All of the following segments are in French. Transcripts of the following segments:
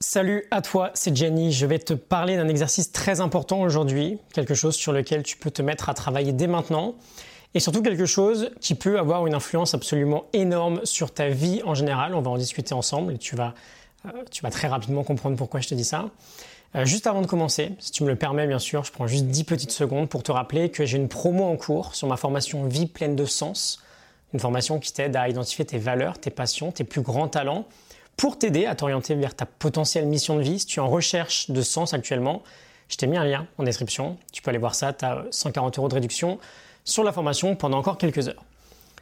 Salut à toi, c'est Jenny. Je vais te parler d'un exercice très important aujourd'hui, quelque chose sur lequel tu peux te mettre à travailler dès maintenant, et surtout quelque chose qui peut avoir une influence absolument énorme sur ta vie en général. On va en discuter ensemble et tu vas, euh, tu vas très rapidement comprendre pourquoi je te dis ça. Euh, juste avant de commencer, si tu me le permets bien sûr, je prends juste 10 petites secondes pour te rappeler que j'ai une promo en cours sur ma formation Vie pleine de sens, une formation qui t'aide à identifier tes valeurs, tes passions, tes plus grands talents pour t'aider à t'orienter vers ta potentielle mission de vie. Si tu es en recherche de sens actuellement, je t'ai mis un lien en description. Tu peux aller voir ça, tu as 140 euros de réduction sur la formation pendant encore quelques heures.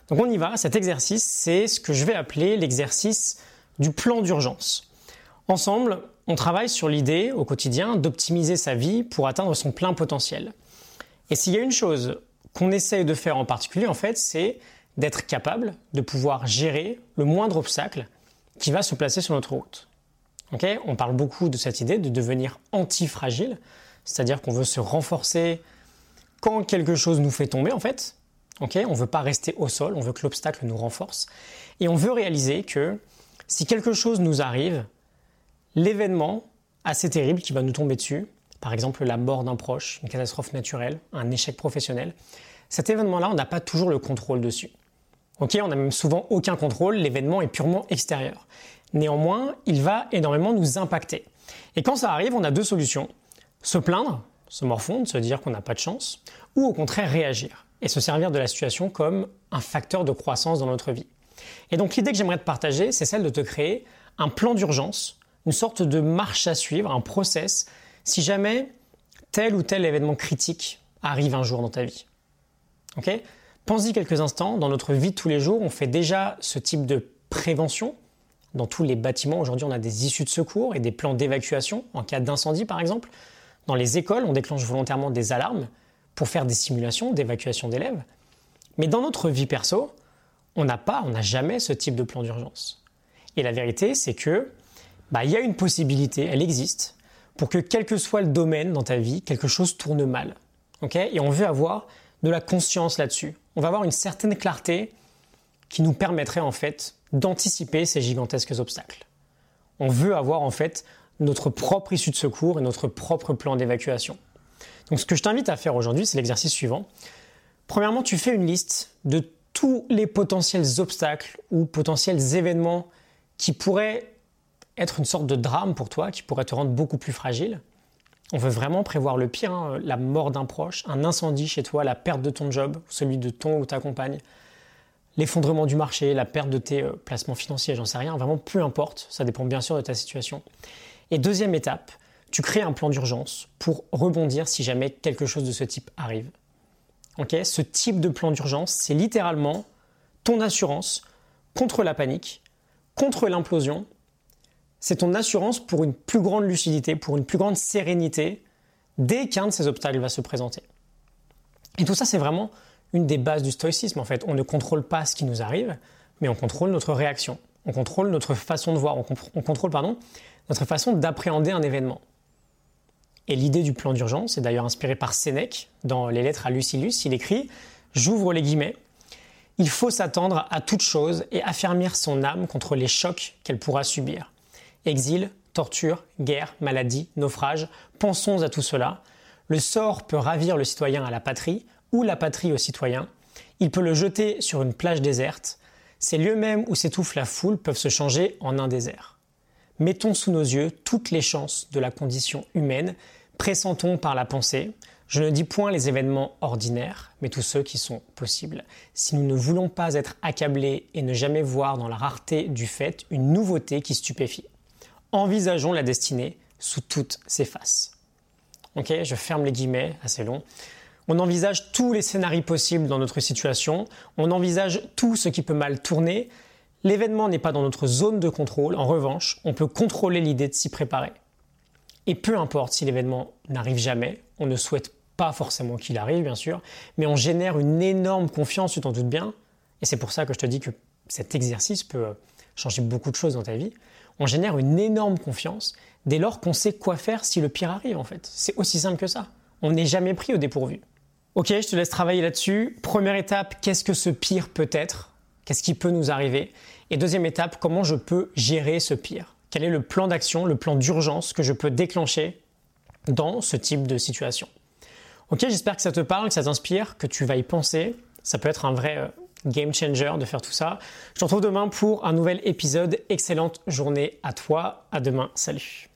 Donc on y va, cet exercice, c'est ce que je vais appeler l'exercice du plan d'urgence. Ensemble, on travaille sur l'idée au quotidien d'optimiser sa vie pour atteindre son plein potentiel. Et s'il y a une chose qu'on essaye de faire en particulier, en fait, c'est d'être capable de pouvoir gérer le moindre obstacle qui va se placer sur notre route. on parle beaucoup de cette idée de devenir antifragile, c'est-à-dire qu'on veut se renforcer quand quelque chose nous fait tomber en fait. on ne veut pas rester au sol, on veut que l'obstacle nous renforce. Et on veut réaliser que si quelque chose nous arrive, l'événement assez terrible qui va nous tomber dessus, par exemple la mort d'un proche, une catastrophe naturelle, un échec professionnel, cet événement-là, on n'a pas toujours le contrôle dessus. Ok, on n'a même souvent aucun contrôle, l'événement est purement extérieur. Néanmoins, il va énormément nous impacter. Et quand ça arrive, on a deux solutions. Se plaindre, se morfondre, se dire qu'on n'a pas de chance, ou au contraire réagir et se servir de la situation comme un facteur de croissance dans notre vie. Et donc l'idée que j'aimerais te partager, c'est celle de te créer un plan d'urgence, une sorte de marche à suivre, un process, si jamais tel ou tel événement critique arrive un jour dans ta vie. Pense-y quelques instants, dans notre vie de tous les jours, on fait déjà ce type de prévention. Dans tous les bâtiments, aujourd'hui, on a des issues de secours et des plans d'évacuation en cas d'incendie, par exemple. Dans les écoles, on déclenche volontairement des alarmes pour faire des simulations d'évacuation d'élèves. Mais dans notre vie perso, on n'a pas, on n'a jamais ce type de plan d'urgence. Et la vérité, c'est que bah, il y a une possibilité, elle existe, pour que quel que soit le domaine dans ta vie, quelque chose tourne mal. et on veut avoir de la conscience là-dessus on va avoir une certaine clarté qui nous permettrait en fait d'anticiper ces gigantesques obstacles. On veut avoir en fait notre propre issue de secours et notre propre plan d'évacuation. Donc ce que je t'invite à faire aujourd'hui, c'est l'exercice suivant. Premièrement, tu fais une liste de tous les potentiels obstacles ou potentiels événements qui pourraient être une sorte de drame pour toi, qui pourraient te rendre beaucoup plus fragile. On veut vraiment prévoir le pire, hein, la mort d'un proche, un incendie chez toi, la perte de ton job, celui de ton ou ta compagne, l'effondrement du marché, la perte de tes euh, placements financiers, j'en sais rien, vraiment peu importe, ça dépend bien sûr de ta situation. Et deuxième étape, tu crées un plan d'urgence pour rebondir si jamais quelque chose de ce type arrive. ce type de plan d'urgence, c'est littéralement ton assurance contre la panique, contre l'implosion c'est ton assurance pour une plus grande lucidité, pour une plus grande sérénité dès qu'un de ces obstacles va se présenter. Et tout ça, c'est vraiment une des bases du stoïcisme en fait. On ne contrôle pas ce qui nous arrive, mais on contrôle notre réaction. On contrôle notre façon de voir, on, contrôle pardon, notre façon d'appréhender un événement. Et l'idée du plan d'urgence est d'ailleurs inspirée par Sénèque dans les lettres à Lucilius. Il écrit, j'ouvre les guillemets, il faut s'attendre à toute chose et affermir son âme contre les chocs qu'elle pourra subir. Exil, torture, guerre, maladie, naufrage, pensons à tout cela. Le sort peut ravir le citoyen à la patrie ou la patrie au citoyen. Il peut le jeter sur une plage déserte. Ces lieux mêmes où s'étouffe la foule peuvent se changer en un désert. Mettons sous nos yeux toutes les chances de la condition humaine, pressentons par la pensée. Je ne dis point les événements ordinaires, mais tous ceux qui sont possibles. Si nous ne voulons pas être accablés et ne jamais voir dans la rareté du fait une nouveauté qui stupéfie envisageons la destinée sous toutes ses faces. Ok, je ferme les guillemets, assez long. On envisage tous les scénarios possibles dans notre situation, on envisage tout ce qui peut mal tourner. L'événement n'est pas dans notre zone de contrôle, en revanche, on peut contrôler l'idée de s'y préparer. Et peu importe si l'événement n'arrive jamais, on ne souhaite pas forcément qu'il arrive, bien sûr, mais on génère une énorme confiance, tu t'en doutes bien. Et c'est pour ça que je te dis que cet exercice peut changer beaucoup de choses dans ta vie on génère une énorme confiance dès lors qu'on sait quoi faire si le pire arrive en fait. C'est aussi simple que ça. On n'est jamais pris au dépourvu. Ok, je te laisse travailler là-dessus. Première étape, qu'est-ce que ce pire peut être? Qu'est-ce qui peut nous arriver? Et deuxième étape, comment je peux gérer ce pire? Quel est le plan d'action, le plan d'urgence que je peux déclencher dans ce type de situation? Ok, j'espère que ça te parle, que ça t'inspire, que tu vas y penser. Ça peut être un vrai euh, game changer de faire tout ça. Je te retrouve demain pour un nouvel épisode. Excellente journée à toi. À demain. Salut.